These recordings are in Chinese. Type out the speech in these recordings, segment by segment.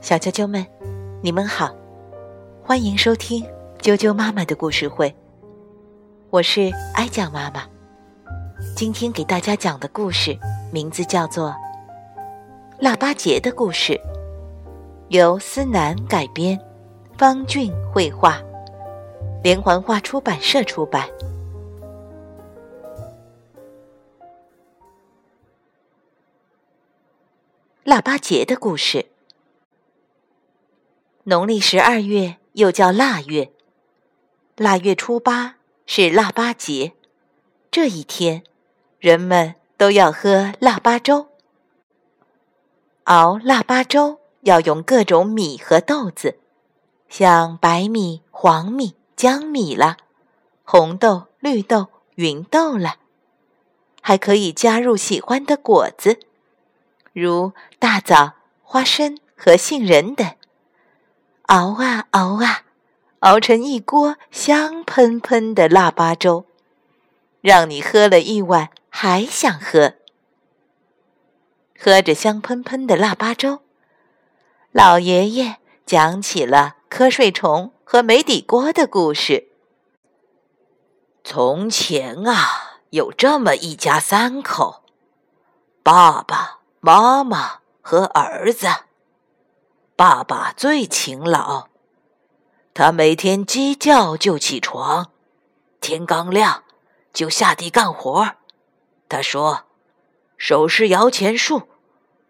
小啾啾们，你们好，欢迎收听啾啾妈妈的故事会。我是哀酱妈妈，今天给大家讲的故事名字叫做《腊八节的故事》，由思南改编，方俊绘画，连环画出版社出版。腊八节的故事。农历十二月又叫腊月，腊月初八是腊八节。这一天，人们都要喝腊八粥。熬腊八粥要用各种米和豆子，像白米、黄米、江米了，红豆、绿豆、芸豆了，还可以加入喜欢的果子。如大枣、花生和杏仁等，熬啊熬啊，熬成一锅香喷喷的腊八粥，让你喝了一碗还想喝。喝着香喷喷的腊八粥，老爷爷讲起了瞌睡虫和没底锅的故事。从前啊，有这么一家三口，爸爸。妈妈和儿子，爸爸最勤劳，他每天鸡叫就起床，天刚亮就下地干活。他说：“手是摇钱树，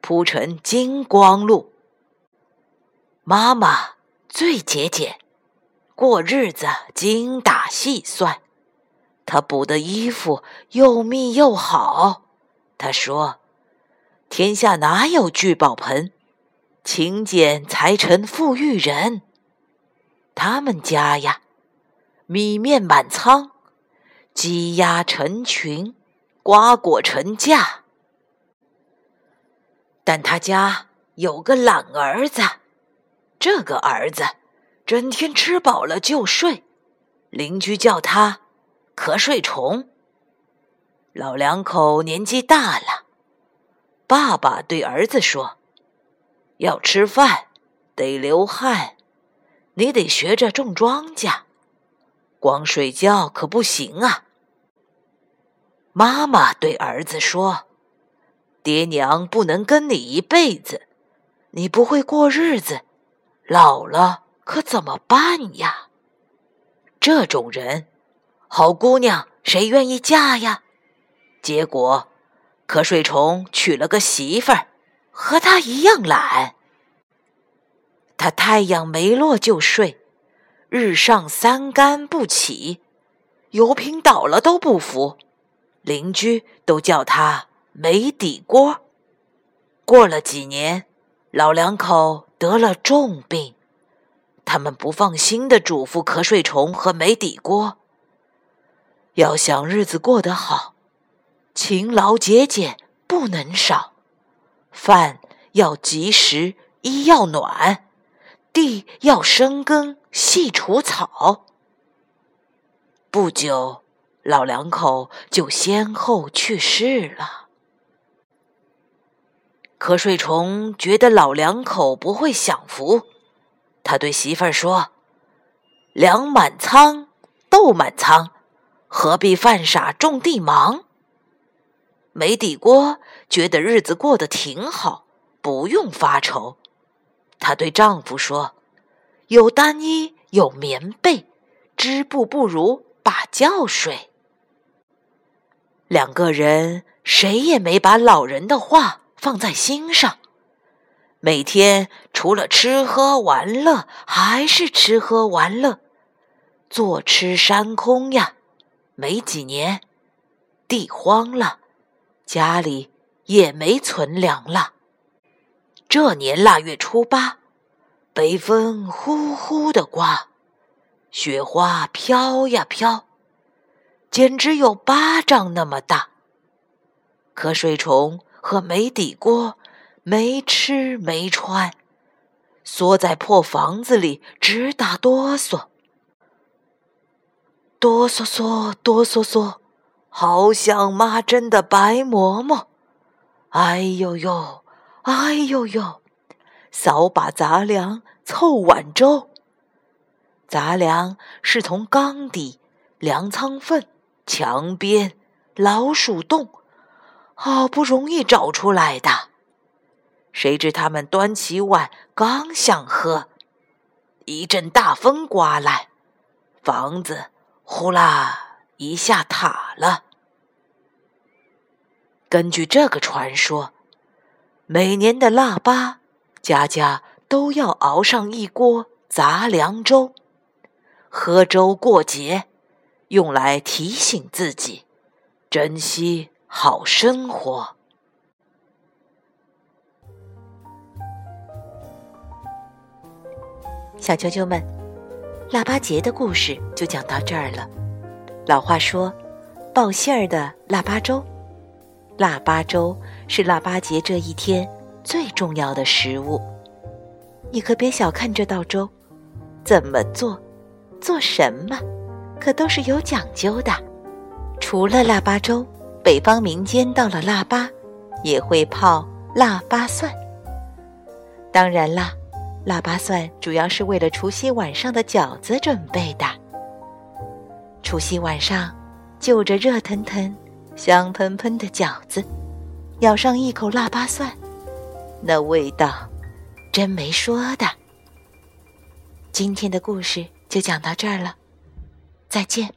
铺成金光路。”妈妈最节俭，过日子精打细算，她补的衣服又密又好。她说。天下哪有聚宝盆？勤俭才成富裕人。他们家呀，米面满仓，鸡鸭成群，瓜果成架。但他家有个懒儿子，这个儿子整天吃饱了就睡，邻居叫他“瞌睡虫”。老两口年纪大了。爸爸对儿子说：“要吃饭，得流汗，你得学着种庄稼，光睡觉可不行啊。”妈妈对儿子说：“爹娘不能跟你一辈子，你不会过日子，老了可怎么办呀？这种人，好姑娘谁愿意嫁呀？”结果。瞌睡虫娶了个媳妇儿，和他一样懒。他太阳没落就睡，日上三竿不起，油瓶倒了都不扶，邻居都叫他没底锅。过了几年，老两口得了重病，他们不放心的嘱咐瞌睡虫和没底锅，要想日子过得好。勤劳节俭不能少，饭要及时，衣要暖，地要生根细除草。不久，老两口就先后去世了。瞌睡虫觉得老两口不会享福，他对媳妇儿说：“粮满仓，豆满仓，何必犯傻种地忙？”没底锅觉得日子过得挺好，不用发愁。她对丈夫说：“有单衣，有棉被，织布不如把觉睡。”两个人谁也没把老人的话放在心上，每天除了吃喝玩乐，还是吃喝玩乐，坐吃山空呀。没几年，地荒了。家里也没存粮了。这年腊月初八，北风呼呼的刮，雪花飘呀飘，简直有巴掌那么大。瞌睡虫和没底锅没吃没穿，缩在破房子里直打哆嗦，哆嗦嗦，哆嗦嗦。好像妈蒸的白馍馍，哎呦呦，哎呦呦，扫把杂粮凑碗粥。杂粮是从缸底、粮仓粪、墙边、老鼠洞，好不容易找出来的。谁知他们端起碗，刚想喝，一阵大风刮来，房子呼啦一下塌了。根据这个传说，每年的腊八，家家都要熬上一锅杂粮粥。喝粥过节，用来提醒自己珍惜好生活。小啾啾们，腊八节的故事就讲到这儿了。老话说：“报信儿的腊八粥。”腊八粥是腊八节这一天最重要的食物。你可别小看这道粥，怎么做？做什么，可都是有讲究的。除了腊八粥，北方民间到了腊八，也会泡腊八蒜。当然啦，腊八蒜主要是为了除夕晚上的饺子准备的。除夕晚上，就着热腾腾、香喷喷的饺子，咬上一口腊八蒜，那味道真没说的。今天的故事。就讲到这儿了，再见。